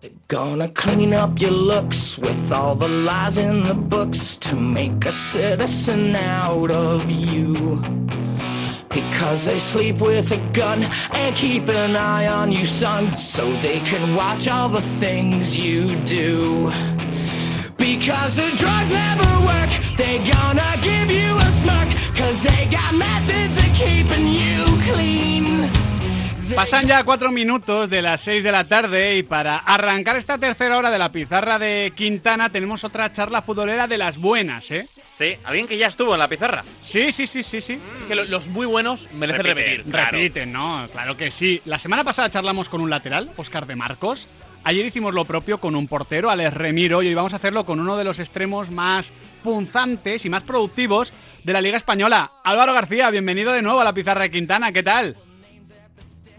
They're gonna clean up your looks with all the lies in the books to make a citizen out of you. Because they sleep with a gun and keep an eye on you, son, so they can watch all the things you do. Because the drugs never work, they gonna give you a smirk, cause they got methods of keeping you clean. Pasan ya cuatro minutos de las seis de la tarde y para arrancar esta tercera hora de la pizarra de Quintana tenemos otra charla futbolera de las buenas, ¿eh? Sí, alguien que ya estuvo en la pizarra. Sí, sí, sí, sí, sí. Que lo- los muy buenos merecen repetir. claro. Repiten, ¿no? Claro que sí. La semana pasada charlamos con un lateral, Oscar de Marcos. Ayer hicimos lo propio con un portero, Alex Remiro, y hoy vamos a hacerlo con uno de los extremos más punzantes y más productivos de la Liga Española. Álvaro García, bienvenido de nuevo a la pizarra de Quintana. ¿Qué tal?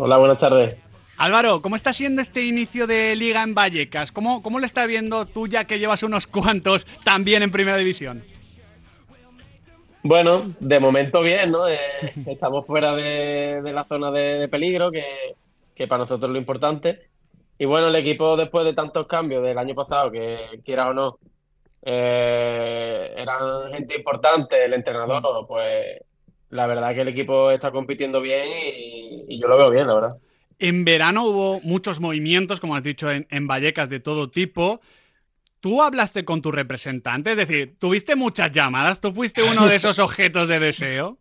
Hola, buenas tardes. Álvaro, ¿cómo está siendo este inicio de Liga en Vallecas? ¿Cómo, cómo lo está viendo tú ya que llevas unos cuantos también en Primera División? Bueno, de momento bien, ¿no? Eh, estamos fuera de, de la zona de, de peligro, que, que para nosotros es lo importante. Y bueno, el equipo después de tantos cambios del año pasado, que quieras o no, eh, eran gente importante, el entrenador, pues la verdad que el equipo está compitiendo bien y, y yo lo veo bien, la verdad. En verano hubo muchos movimientos, como has dicho, en, en Vallecas de todo tipo. ¿Tú hablaste con tu representante? Es decir, ¿tuviste muchas llamadas? ¿Tú fuiste uno de esos objetos de deseo?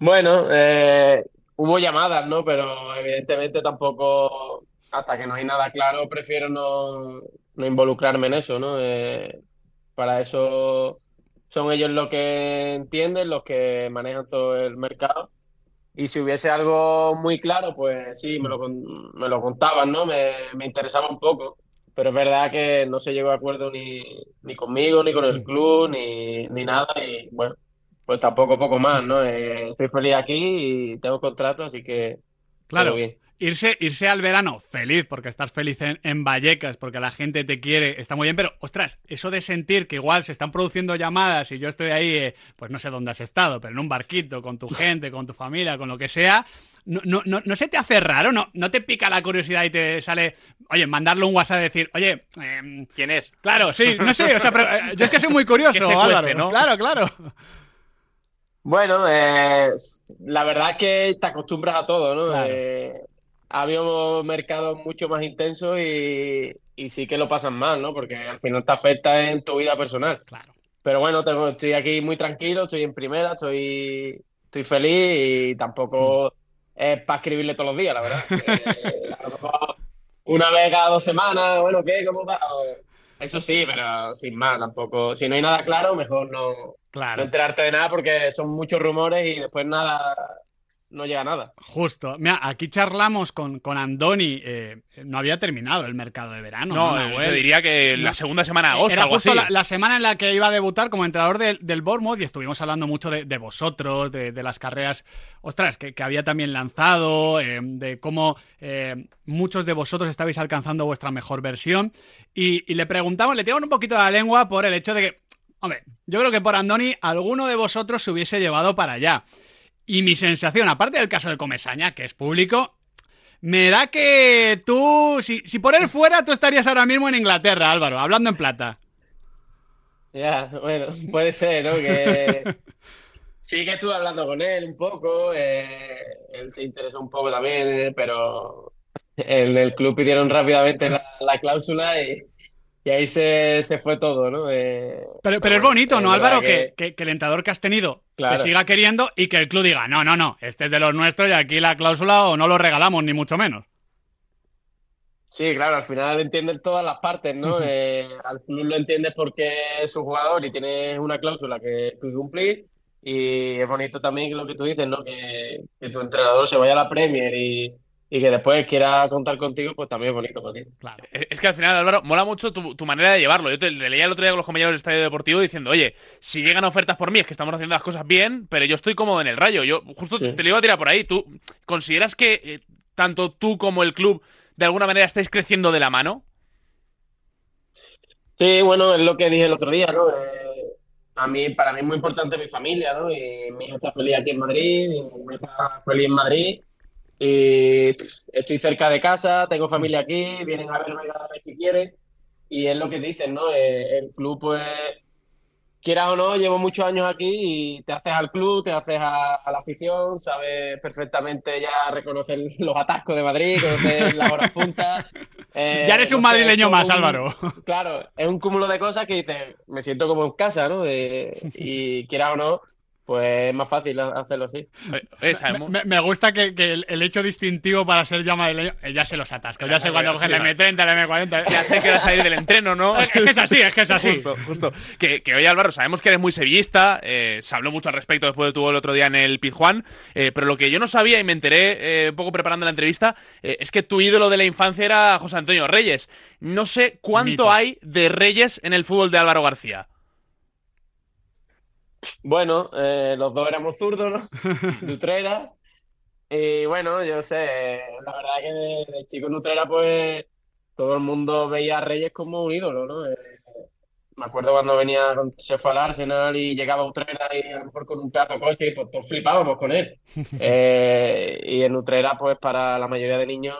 Bueno, eh, hubo llamadas, ¿no? Pero evidentemente tampoco, hasta que no hay nada claro, prefiero no, no involucrarme en eso, ¿no? Eh, para eso son ellos los que entienden, los que manejan todo el mercado. Y si hubiese algo muy claro, pues sí, me lo, me lo contaban, ¿no? Me, me interesaba un poco. Pero es verdad que no se llegó a acuerdo ni, ni conmigo, ni con el club, ni, ni nada. Y bueno, pues tampoco poco más, ¿no? Eh, estoy feliz aquí y tengo contrato, así que Claro, bien. Irse, irse al verano feliz, porque estás feliz en, en Vallecas, porque la gente te quiere, está muy bien, pero ostras, eso de sentir que igual se están produciendo llamadas y yo estoy ahí, eh, pues no sé dónde has estado, pero en un barquito, con tu gente, con tu familia, con lo que sea, no, no, no, no se te hace raro, no, no te pica la curiosidad y te sale, oye, mandarle un WhatsApp y decir, oye, em, ¿Quién es? claro, sí, no sé, o sea, pero, eh, yo es que soy muy curioso, Que se cuece, Álvaro. ¿no? Claro, claro. Bueno, eh, la verdad es que te acostumbras a todo, ¿no? Claro. Eh, habíamos mercados mucho más intensos y, y sí que lo pasan mal, ¿no? Porque al final te afecta en tu vida personal. Claro. Pero bueno, tengo, estoy aquí muy tranquilo, estoy en primera, estoy, estoy feliz y tampoco es para escribirle todos los días, la verdad. Eh, a lo mejor una vez cada dos semanas, bueno, ¿qué? ¿Cómo va? Eso sí, pero sin más, tampoco. Si no hay nada claro, mejor no, no Claro. enterarte de nada porque son muchos rumores y después nada, no llega a nada. Justo. Mira, aquí charlamos con, con Andoni. eh, no había terminado el mercado de verano. No, te diría que la segunda semana de agosto, Era algo justo así. la, la semana en la que iba a debutar como entrenador del, del Bournemouth y estuvimos hablando mucho de, de vosotros, de, de las carreras, ostras, que, que había también lanzado, eh, de cómo eh, muchos de vosotros estabais alcanzando vuestra mejor versión. Y, y le preguntamos, le tiramos un poquito de la lengua por el hecho de que, hombre, yo creo que por Andoni alguno de vosotros se hubiese llevado para allá. Y mi sensación, aparte del caso de Comesaña, que es público, me da que tú, si, si por él fuera, tú estarías ahora mismo en Inglaterra, Álvaro, hablando en plata. Ya, bueno, puede ser, ¿no? Que sí que estuve hablando con él un poco, eh, él se interesó un poco también, eh, pero en el club pidieron rápidamente la, la cláusula y, y ahí se, se fue todo, ¿no? Eh, Pero, pero es bueno, bonito, ¿no, Álvaro? Que, que- que el entrenador que has tenido Claro. te siga queriendo y que el club diga, no, no, no, este es de los nuestros y aquí la cláusula o no lo regalamos, ni mucho menos. Sí, claro, al final entienden todas las partes, ¿no? Eh, al club lo entiendes porque es un jugador y tienes una cláusula que, que cumplir y es bonito también lo que tú dices, ¿no? Que, que tu entrenador se vaya a la Premier y, y que después quiera contar contigo, pues también es bonito para ti. Claro. Es que al final, Álvaro, mola mucho tu, tu manera de llevarlo. Yo te, te leía el otro día con los compañeros del Estadio Deportivo diciendo, oye, si llegan ofertas por mí es que estamos haciendo las cosas bien, pero yo estoy cómodo en el rayo. Yo justo Sí. te lo iba a tirar por ahí. ¿Tú consideras que eh, tanto tú como el club de alguna manera estáis creciendo de la mano? Sí, bueno, es lo que dije el otro día, ¿no? Eh, a mí, para mí es muy importante mi familia, ¿no? Y mi hija está feliz aquí en Madrid, mi mujer está feliz en Madrid. Y estoy cerca de casa, tengo familia aquí, vienen a verme cada vez que quieren y es lo que dicen, ¿no? Eh, el club, pues, quieras o no, llevo muchos años aquí y te haces al club, te haces a, a la afición, sabes perfectamente ya reconocer los atascos de Madrid, conocer las horas puntas. eh, Ya eres un no sé, madrileño más, un- Álvaro. Claro, es un cúmulo de cosas que dices, me siento como en casa, ¿no? Y quieras o no, pues es más fácil hacerlo así. Eh, eh, Me, me gusta que, que el, el hecho distintivo para ser madrileño, eh, ya se los atascos. Ya sé cuando el vale. M30, el M40. Ya sé que era salir del entreno, ¿no? Es que es así, es que es así. Justo, justo. Que, que oye, Álvaro, sabemos que eres muy sevillista, eh, se habló mucho al respecto después de tu gol el otro día en el Pizjuán, eh, pero lo que yo no sabía y me enteré eh, un poco preparando la entrevista eh, es que tu ídolo de la infancia era José Antonio Reyes. No sé cuánto Mito. hay de Reyes en el fútbol de Álvaro García. Bueno, eh, los dos éramos zurdos, ¿no? De Utrera. Y bueno, yo sé, la verdad que de, de chico en Utrera, pues todo el mundo veía a Reyes como un ídolo, ¿no? Eh, me acuerdo cuando venía, con- se fue al Arsenal y llegaba a Utrera y a lo mejor con un pedazo de coche y pues todos flipábamos con él. Eh, y en Utrera, pues para la mayoría de niños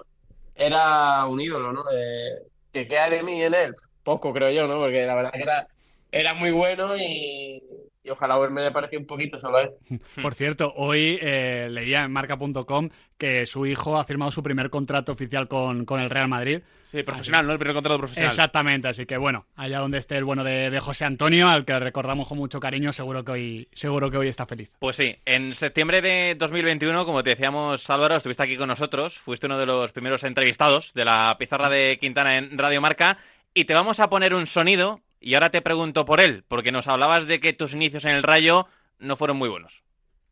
era un ídolo, ¿no? Eh, ¿qué queda de mí en él? Poco, creo yo, ¿no? Porque la verdad que era, era muy bueno y, y ojalá verme le pareció un poquito solo a él. Por cierto, hoy eh, leía en marca.com que su hijo ha firmado su primer contrato oficial con, con el Real Madrid. Sí, profesional, ¿no? El primer contrato profesional. Exactamente, así que bueno, allá donde esté el bueno de, de José Antonio, al que recordamos con mucho cariño, seguro que hoy, seguro que hoy está feliz. Pues sí, en septiembre de 2021, como te decíamos, Álvaro, estuviste aquí con nosotros, fuiste uno de los primeros entrevistados de la pizarra de Quintana en Radio Marca y te vamos a poner un sonido y ahora te pregunto por él, porque nos hablabas de que tus inicios en el Rayo no fueron muy buenos.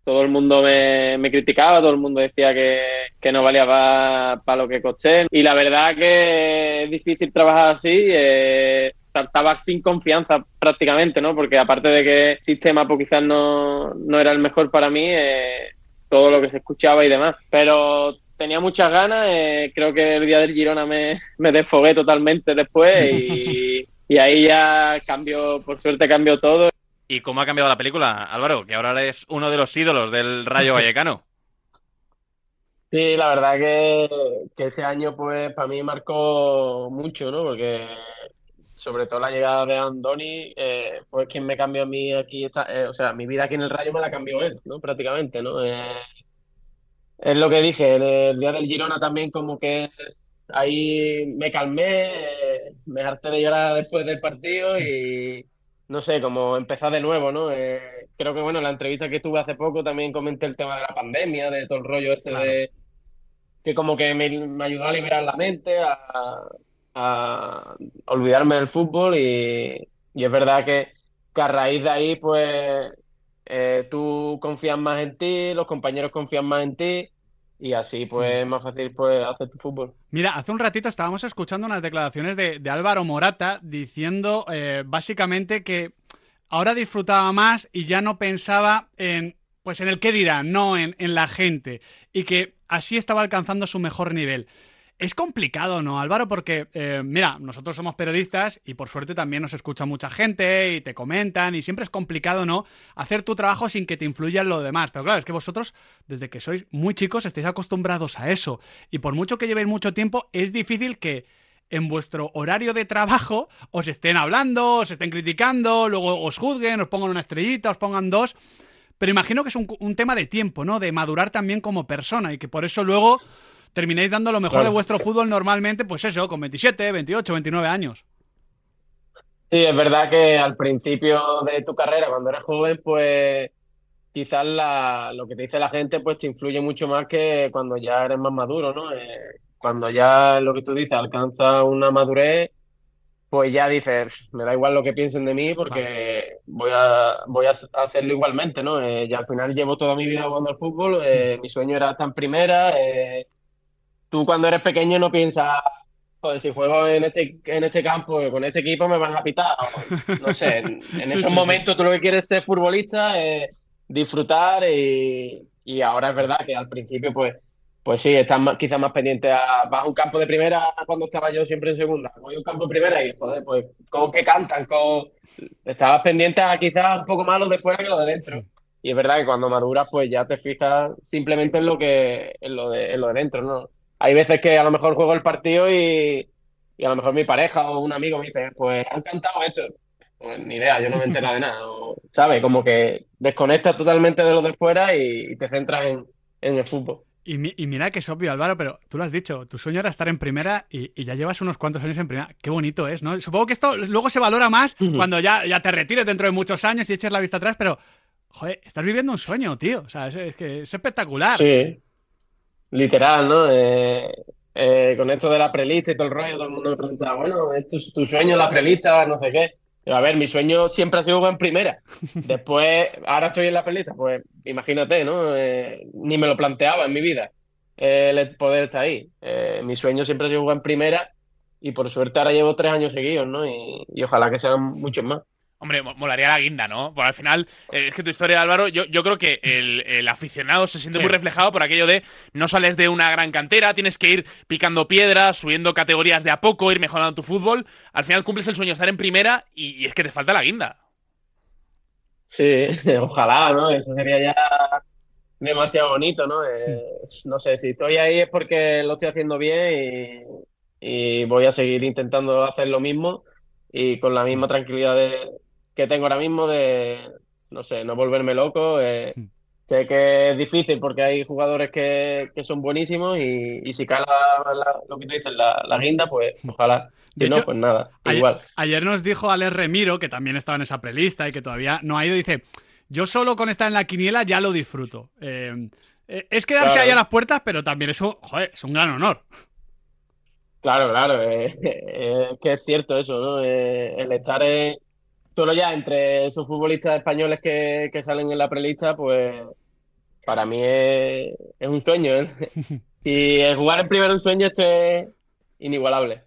Todo el mundo me, me criticaba, todo el mundo decía que, que no valía para lo que costé. Y la verdad que es difícil trabajar así. Eh, estaba sin confianza prácticamente, ¿no? Porque aparte de que el sistema pues, quizás no, no era el mejor para mí, eh, todo lo que se escuchaba y demás. Pero tenía muchas ganas. eh, creo que el día del Girona me, me desfogué totalmente después y, y ahí ya cambió, por suerte cambió todo. ¿Y cómo ha cambiado la película, Álvaro? Que ahora eres uno de los ídolos del Rayo Vallecano. Sí, la verdad que, que ese año pues para mí marcó mucho, ¿no? Porque sobre todo la llegada de Andoni eh, fue quien me cambió a mí aquí, esta- eh, o sea, mi vida aquí en el Rayo me la cambió él, ¿no? Prácticamente, ¿no? Eh, es lo que dije, el, el día del Girona también como que ahí me calmé, me harté de llorar después del partido y no sé, como empezar de nuevo, ¿no? Eh, creo que bueno, en la entrevista que tuve hace poco también comenté el tema de la pandemia, de todo el rollo este Claro. de que como que me, me ayudó a liberar la mente, a, a olvidarme del fútbol y, y es verdad que, que a raíz de ahí pues eh, tú confías más en ti, los compañeros confían más en ti y así pues es más fácil pues hacer tu fútbol. Mira, hace un ratito estábamos escuchando unas declaraciones de, de Álvaro Morata diciendo eh, básicamente que ahora disfrutaba más y ya no pensaba en pues en el qué dirán, no en, en la gente, y que así estaba alcanzando su mejor nivel. Es complicado, ¿no, Álvaro? Porque, eh, mira, nosotros somos periodistas y por suerte también nos escucha mucha gente y te comentan y siempre es complicado, ¿no? Hacer tu trabajo sin que te influya en lo demás. Pero claro, es que vosotros, desde que sois muy chicos, estáis acostumbrados a eso. Y por mucho que llevéis mucho tiempo, es difícil que en vuestro horario de trabajo os estén hablando, os estén criticando, luego os juzguen, os pongan una estrellita, os pongan dos. Pero imagino que es un tema de tiempo, ¿no? De madurar también como persona y que por eso luego termináis dando lo mejor Claro. de vuestro fútbol normalmente, pues eso, con 27, 28, 29 años. Sí, es verdad que al principio de tu carrera, cuando eres joven, pues quizás la, lo que te dice la gente pues te influye mucho más que cuando ya eres más maduro, ¿no? Eh, cuando ya lo que tú dices alcanza una madurez, pues ya dices, me da igual lo que piensen de mí porque voy a, voy a hacerlo igualmente, ¿no? Eh, ya al final llevo toda mi vida jugando al fútbol, eh, mi sueño era estar en primera, eh, tú cuando eres pequeño no piensas Joder, si juego en este, en este campo, con este equipo me van a pitar. No sé, en, en esos momentos tú lo que quieres ser futbolista es disfrutar y, y ahora es verdad que al principio pues, pues sí, estás más- quizás más pendiente a, vas a un campo de primera cuando estaba yo siempre en segunda, voy a un campo de primera y joder, pues como que cantan, como, estabas pendiente a quizás un poco más los de fuera que los de dentro. y es verdad que cuando maduras, pues ya te fijas simplemente en lo que, en lo de, en lo de dentro, ¿no? Hay veces que a lo mejor juego el partido y, y a lo mejor mi pareja o un amigo me dice, pues han cantado esto. Pues ni idea, yo no me entero de nada. o, ¿Sabes? Como que desconectas totalmente de lo de fuera y, y te centras en, en el fútbol. Y, mi- y mira que es obvio, Álvaro, pero tú lo has dicho, tu sueño era estar en primera y, y ya llevas unos cuantos años en primera. Qué bonito es, ¿no? Supongo que esto luego se valora más cuando ya, ya te retires dentro de muchos años y eches la vista atrás, pero, joder, estás viviendo un sueño, tío. O sea, es, es que es espectacular. Sí, literal, ¿no? Eh, eh, con esto de la prelista y todo el rollo, todo el mundo me preguntaba, bueno, ¿es tu, tu sueño la prelista? No sé qué. Pero a ver, mi sueño siempre ha sido jugar en primera. Después, ahora estoy en la prelista, pues imagínate, ¿no? Eh, ni me lo planteaba en mi vida eh, el poder estar ahí. Eh, mi sueño siempre ha sido jugar en primera y por suerte ahora llevo tres años seguidos, ¿no? Y, y ojalá que sean muchos más. Hombre, mo- molaría la guinda, ¿no? Porque al final, eh, es que tu historia, Álvaro, yo, yo creo que el, el aficionado se siente Sí. muy reflejado por aquello de no sales de una gran cantera, tienes que ir picando piedras, subiendo categorías de a poco, ir mejorando tu fútbol. Al final cumples el sueño de estar en primera y, y es que te falta la guinda. Sí, ojalá, ¿no? Eso sería ya demasiado bonito, ¿no? Eh, no sé, si estoy ahí es porque lo estoy haciendo bien y, y voy a seguir intentando hacer lo mismo y con la misma tranquilidad de- que tengo ahora mismo de, no sé, no volverme loco. eh, sé que es difícil porque hay jugadores que, que son buenísimos y, y si cae la- la- lo que tú dices, la, la guinda, pues ojalá. Si De no, hecho, pues nada, Ayer, igual. ayer nos dijo Alex Remiro, que también estaba en esa prelista y que todavía no ha ido, dice, yo solo con estar en la quiniela ya lo disfruto. Eh, eh, es quedarse Claro. ahí a las puertas, pero también eso, joder, es un gran honor. Claro, claro, eh, eh, es que es cierto eso, ¿no? El estar eh, solo ya entre esos futbolistas españoles que, que salen en la prelista, pues para mí es, es un sueño, ¿eh? El jugar en primero un sueño, esto es inigualable.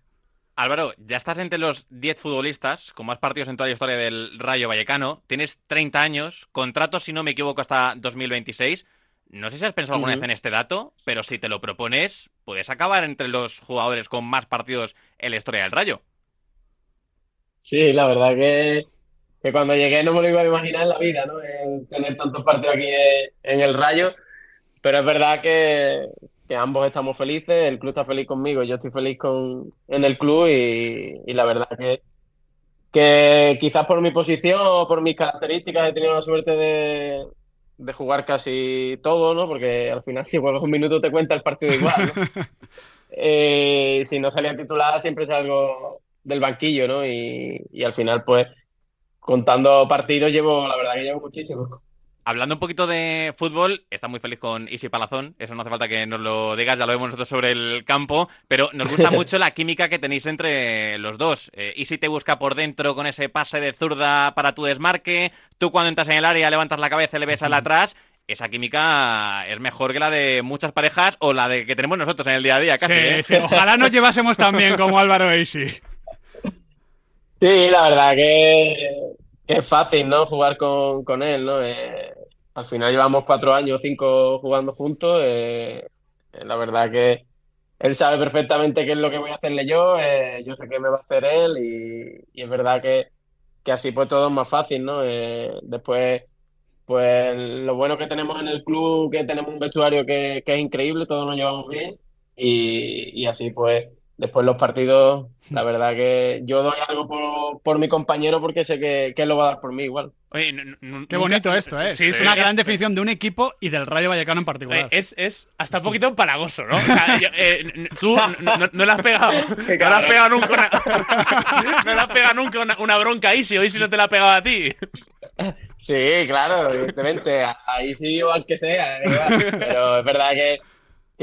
Álvaro, ya estás entre los 10 futbolistas con más partidos en toda la historia del Rayo Vallecano. Tienes 30 años, contrato, si no me equivoco, hasta 2026. No sé si has pensado alguna vez en este dato, pero si te lo propones, puedes acabar entre los jugadores con más partidos en la historia del Rayo. Sí, la verdad que, que cuando llegué no me lo iba a imaginar en la vida, ¿no? En tener tantos partidos aquí en, en el Rayo, pero es verdad que, que ambos estamos felices, el club está feliz conmigo, yo estoy feliz con, en el club y, y la verdad que, que quizás por mi posición o por mis características he tenido la suerte de, de jugar casi todo, ¿no? Porque al final si juegas un minuto te cuenta el partido igual, ¿no? Eh, si no salía titular siempre salgo del banquillo, ¿no? Y, y al final, pues, contando partidos llevo, la verdad que llevo muchísimo. Hablando un poquito de fútbol, está muy feliz con Isi Palazón, eso no hace falta que nos lo digas, ya lo vemos nosotros sobre el campo, pero nos gusta mucho la química que tenéis entre los dos. Eh, Isi te busca por dentro con ese pase de zurda para tu desmarque, tú cuando entras en el área levantas la cabeza y le ves al atrás. Esa química es mejor que la de muchas parejas o la de que tenemos nosotros en el día a día, casi. Sí, ¿eh? sí, ojalá nos llevásemos tan bien como Álvaro Eisi. Sí, la verdad que, es fácil, ¿no? Jugar con, con él, ¿no? Eh, al final llevamos cuatro años, cinco jugando juntos. eh, eh, la verdad que él sabe perfectamente qué es lo que voy a hacerle yo, yo sé qué me va a hacer él y, y es verdad que, que así pues todo es más fácil, ¿no? Después, pues lo bueno que tenemos en el club, que tenemos un vestuario que, que es increíble, todos nos llevamos bien y, y así pues después los partidos, la verdad que yo doy algo por, por mi compañero porque sé que, que él lo va a dar por mí igual. Oye, Qué bonito esto, ¿eh? Sí, es sí, una es- gran definición de un equipo y del Rayo Vallecano en Eh, particular. Es, es hasta un poquito empalagoso, ¿no? O sea, yo- eh, tú no, no- no le has pegado, no le has pegado nunca una, no le has pegado nunca una, una bronca a Isi, hoy si no te la ha pegado a ti. Sí, claro, evidentemente, ahí sí o al que sea, pero es verdad que,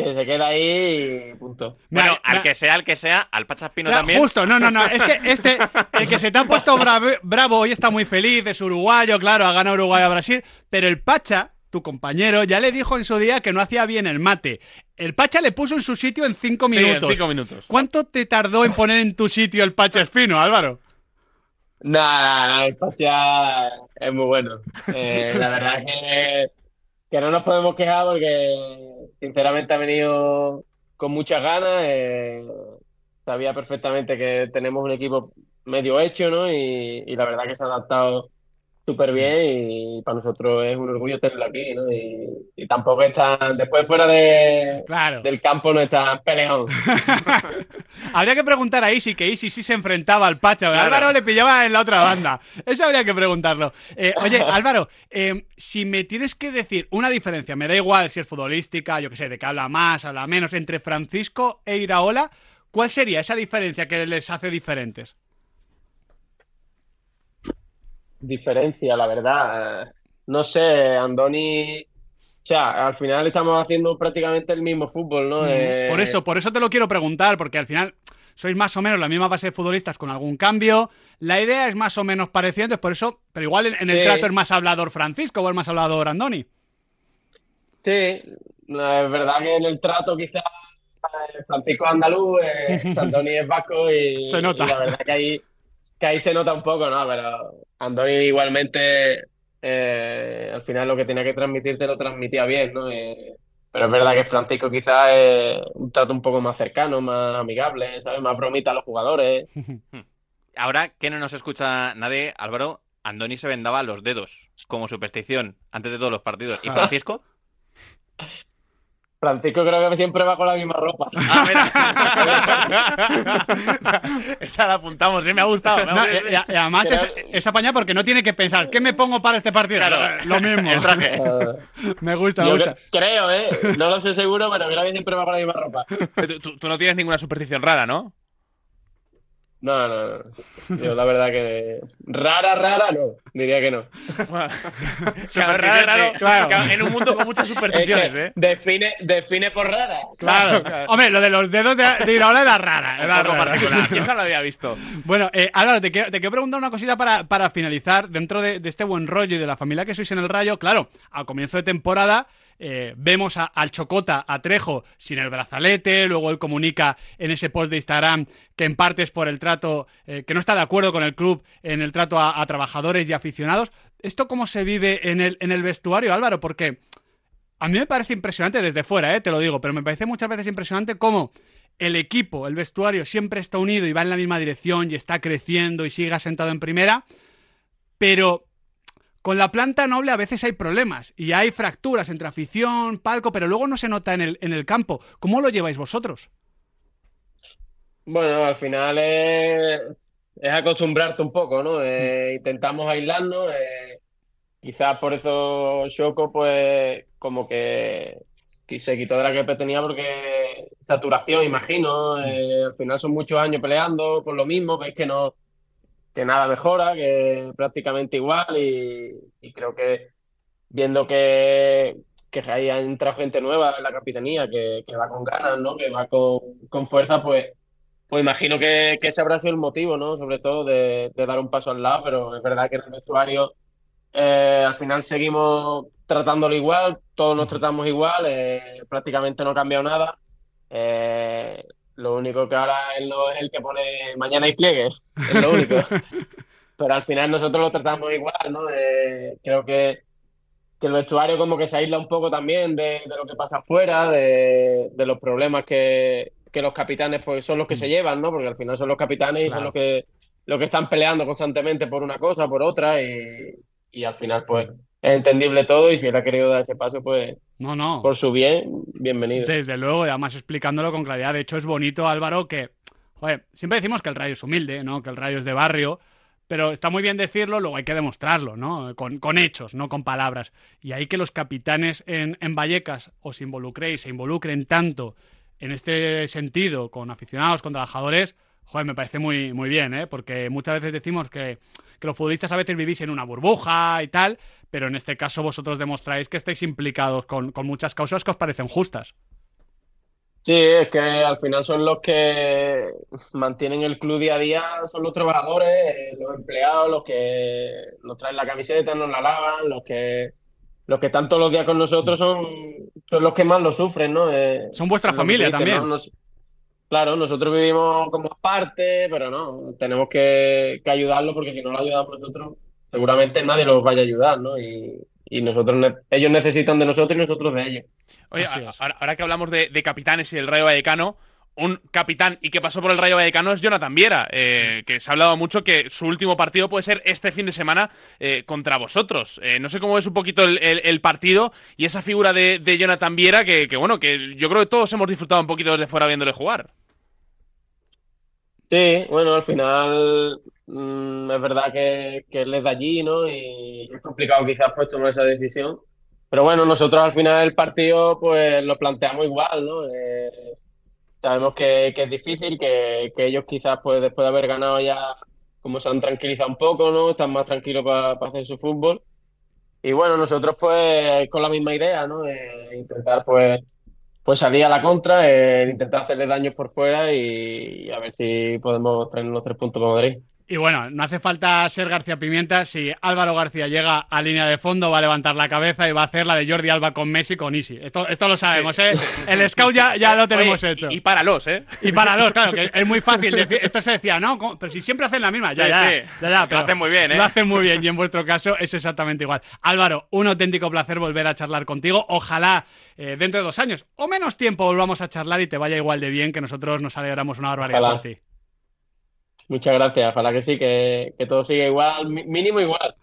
que se queda ahí y punto. Bueno, al que sea, al que sea, al Pachaspino mira, también. Justo, no, no, no. Es que este, el que se te ha puesto bravo, bravo hoy está muy feliz, es uruguayo, claro, ha ganado Uruguay a Brasil, pero el Pacha, tu compañero, ya le dijo en su día que no hacía bien el mate. El Pacha le puso en su sitio en cinco Sí, en minutos. cinco minutos. ¿Cuánto te tardó en poner en tu sitio el Pacha Espino, Álvaro? Nada, nada, el Pacha es muy bueno. Eh, la verdad que, que no nos podemos quejar porque sinceramente ha venido con muchas ganas. eh, sabía perfectamente que tenemos un equipo medio hecho, ¿no? Y, y la verdad que se ha adaptado súper bien y para nosotros es un orgullo tenerlo aquí, ¿no? Y, y tampoco están, después fuera de, Claro. del campo no están peleón. habría que preguntar a Isi, que Isi sí se enfrentaba al Pacha. pero Álvaro le pillaba en la otra banda. Eso habría que preguntarlo. Eh, oye, Álvaro, eh, si me tienes que decir una diferencia, me da igual si es futbolística, yo qué sé, de que habla más, habla menos, entre Francisco e Iraola, ¿cuál sería esa diferencia que les hace diferentes? Diferencia, la verdad. eh, No sé, Andoni, o sea, al final estamos haciendo prácticamente el mismo fútbol, ¿no? Eh, Por eso, por eso te lo quiero preguntar, porque al final sois más o menos la misma base de futbolistas con algún cambio. La idea es más o menos parecida, entonces por eso, pero igual en, en el trato es más hablador Francisco o es más hablador Andoni. Sí, es verdad que en el trato quizás eh, Francisco es andaluz, eh, Andoni es vasco y, Se nota. y la verdad que ahí, que ahí se nota un poco, ¿no? Pero Andoni igualmente eh, al final lo que tenía que transmitir te lo transmitía bien, ¿no? Eh, pero es verdad que Francisco quizás es un trato un poco más cercano, más amigable, ¿sabes? Más bromita a los jugadores. Ahora que no nos escucha nadie, Álvaro, Andoni se vendaba los dedos como superstición antes de todos los partidos. ¿Y Francisco? Francisco creo que siempre va con la misma ropa. Ah, mira. Esta la apuntamos, ¿eh? Me ha gustado. me ha No, gustado. y, y- y además es, Creo- es apañado porque no tiene que pensar, ¿qué me pongo para este partido? Claro. Lo mismo. El traje. Me gusta, me gusta. cre- creo, ¿eh? No lo sé seguro, pero creo que siempre va con la misma ropa. Tú- tú no tienes ninguna superstición rara, ¿no? No, no, no. Yo la verdad que rara, rara, no. Diría que no. Claro, raro, raro. Claro. Claro, En un mundo con muchas Es supersticiones, que ¿eh? define, define por rara. Claro. Hombre, lo de los dedos de, de Iraola era rara. Era Algo particular. Yo eso lo había visto. Bueno, eh, Álvaro, te quiero, te quiero preguntar una cosita para, para finalizar. Dentro de, de este buen rollo y de la familia que sois en el Rayo, claro, al comienzo de temporada eh, vemos a- al Chocota, a Trejo, sin el brazalete. Luego él comunica en ese post de Instagram que en parte es por el trato, eh, que no está de acuerdo con el club en el trato a, trabajadores y aficionados. ¿Esto cómo se vive en el, en el vestuario, Álvaro? Porque a mí me parece impresionante desde fuera, eh, te lo digo, pero me parece muchas veces impresionante cómo el equipo, el vestuario, siempre está unido y va en la misma dirección y está creciendo y sigue asentado en primera, pero con la planta noble a veces hay problemas y hay fracturas entre afición, palco, pero luego no se nota en el, en el campo. ¿Cómo lo lleváis vosotros? Bueno, al final es, es acostumbrarte un poco, ¿no? Eh, intentamos aislarnos. eh, quizás por eso Choco, pues, como que, que se quitó de la que tenía porque saturación, imagino. eh, al final son muchos años peleando por lo mismo, ves que no, que nada mejora, que prácticamente igual. Y, creo que viendo que, que ahí ha entrado gente nueva en la capitanía, que, que va con ganas, ¿no? Que va con, con fuerza, pues. Pues imagino que, que ese habrá sido el motivo, ¿no? Sobre todo de, de dar un paso al lado, pero es verdad que en el vestuario eh, al final seguimos tratándolo igual, todos nos tratamos igual, eh, prácticamente no ha cambiado nada. Eh, lo único que ahora él no es el que pone mañana hay pliegues, es lo único. Pero al final nosotros lo tratamos igual, ¿no? Eh, creo que, que el vestuario como que se aísla un poco también de, de lo que pasa afuera, de, de los problemas que, que los capitanes pues son los que se llevan, ¿no? Porque al final son los capitanes y son los que, los que están peleando constantemente por una cosa, por otra, y, y al final pues es entendible todo y si él ha querido dar ese paso, pues No, no. por su bien, bienvenido. Desde luego, y además explicándolo con claridad. De hecho, es bonito, Álvaro, que, joder, siempre decimos que el rayo es humilde, ¿no? Que el rayo es de barrio, pero está muy bien decirlo, luego hay que demostrarlo, ¿no? Con, con hechos, no con palabras. Y ahí que los capitanes en, en Vallecas os involucréis, se involucren tanto en este sentido con aficionados, con trabajadores, joder, me parece muy, muy bien, ¿eh? Porque muchas veces decimos que, que los futbolistas a veces vivís en una burbuja y tal, pero en este caso vosotros demostráis que estáis implicados con, con muchas causas que os parecen justas. Sí, es que al final son los que mantienen el club día a día, son los trabajadores, eh, los empleados, los que nos traen la camiseta, nos la lavan, los que los que están todos los días con nosotros son, son los que más lo sufren, ¿no? Eh, Son vuestra familia también. ¿no? Nos- claro, nosotros vivimos como parte, pero no, tenemos que, que ayudarlo porque si no lo ayudamos nosotros, seguramente nadie los vaya a ayudar, ¿no? Y, y nosotros, ne- ellos necesitan de nosotros y nosotros de ellos. Oye, ahora, ahora que hablamos de, de capitanes y del Rayo Vallecano, un capitán y que pasó por el Rayo Vallecano es Jonathan Viera, eh, que se ha hablado mucho que su último partido puede ser este fin de semana eh, contra vosotros. Eh, no sé cómo es un poquito el, el- el partido y esa figura de, de Jonathan Viera que, que, bueno, que yo creo que todos hemos disfrutado un poquito desde fuera viéndole jugar. Sí, bueno, al final mm, es verdad que, que él es de allí, ¿no? Y es complicado quizás pues tomar esa decisión. Pero bueno, nosotros al final el partido pues lo planteamos igual, ¿no? Eh, sabemos que, que es difícil, que, que ellos quizás pues después de haber ganado ya como se han tranquilizado un poco, ¿no? Están más tranquilos para hacer su fútbol. Y bueno, nosotros pues con la misma idea, ¿no? Eh, intentar pues pues salir a la contra, eh, intentar hacerle daños por fuera y, y a ver si podemos traer los tres puntos para Madrid. Y bueno, no hace falta ser García Pimienta. Si Álvaro García llega a línea de fondo, va a levantar la cabeza y va a hacer la de Jordi Alba con Messi con Isi. Esto, esto lo sabemos, ¿eh? El scout ya, ya lo tenemos Oye, hecho. Y, y páralos, ¿eh? Y para los, claro, que es muy fácil decir, esto se decía, no, ¿cómo? pero si siempre hacen la misma, ya, Sí, ya, sí. ya, ya, Lo pero hacen muy bien, ¿eh? Lo hacen muy bien y en vuestro caso es exactamente igual. Álvaro, un auténtico placer volver a charlar contigo. Ojalá eh, dentro de dos años o menos tiempo volvamos a charlar y te vaya igual de bien que nosotros nos alegramos una barbaridad Ojalá. por ti. Muchas gracias, ojalá que sí, que, que todo siga igual, mínimo igual.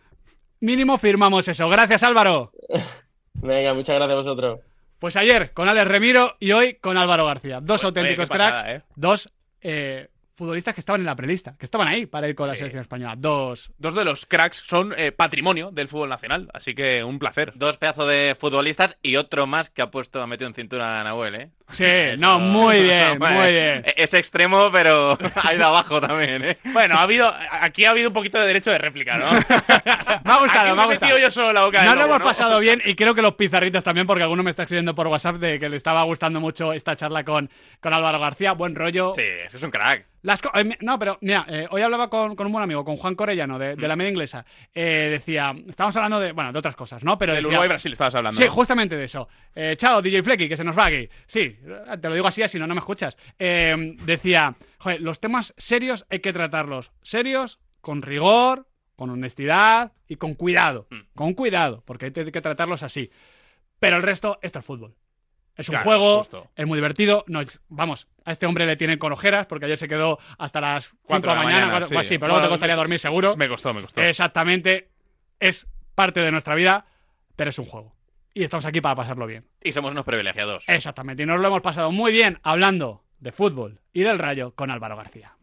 Mínimo firmamos eso. Gracias, Álvaro. Venga, muchas gracias a vosotros. Pues ayer con Alex Remiro y hoy con Álvaro García. Dos Oye, auténticos pasada, cracks, ¿eh? dos eh, futbolistas que estaban en la prelista, que estaban ahí para ir con la selección española. Dos. Dos de los cracks son eh, patrimonio del fútbol nacional, así que un placer. Dos pedazos de futbolistas y otro más que ha puesto, ha metido en cintura a Nahuel, ¿eh? Sí, no, muy bien, muy bien. Es extremo, pero ha ido abajo también, ¿eh? Bueno, ha habido, aquí ha habido un poquito de derecho de réplica, ¿no? me ha gustado, me ha gustado. yo solo la boca No lo hemos ¿no? pasado bien y creo que los pizarritas también, porque alguno me está escribiendo por WhatsApp de que le estaba gustando mucho esta charla con, con Álvaro García. Buen rollo. Sí, eso es un crack. Las co- eh, no, pero mira, eh, hoy hablaba con, con un buen amigo, con Juan Corellano, de, de la media inglesa. Eh, decía, estábamos hablando de, bueno, de otras cosas, ¿no? Pero Del decía- Uruguay-Brasil estabas hablando. Sí, ¿no? justamente de eso. Eh, chao, DJ Flecky, que se nos va aquí. Sí, te lo digo así, si no, no me escuchas. Eh, decía, joder, los temas serios hay que tratarlos. Serios, con rigor, con honestidad y con cuidado. Mm. Con cuidado, porque hay que tratarlos así. Pero el resto, esto es fútbol. Es un Claro, juego, justo. es muy divertido. No, vamos, a este hombre le tienen con ojeras porque ayer se quedó hasta las 4 Cuatro de la mañana. sí. pues sí, pero luego te costaría dormir seguro. Me costó, me costó. Exactamente. Es parte de nuestra vida, pero es un juego. Y estamos aquí para pasarlo bien. Y somos unos privilegiados. Exactamente. Y nos lo hemos pasado muy bien hablando de fútbol y del rayo con Álvaro García.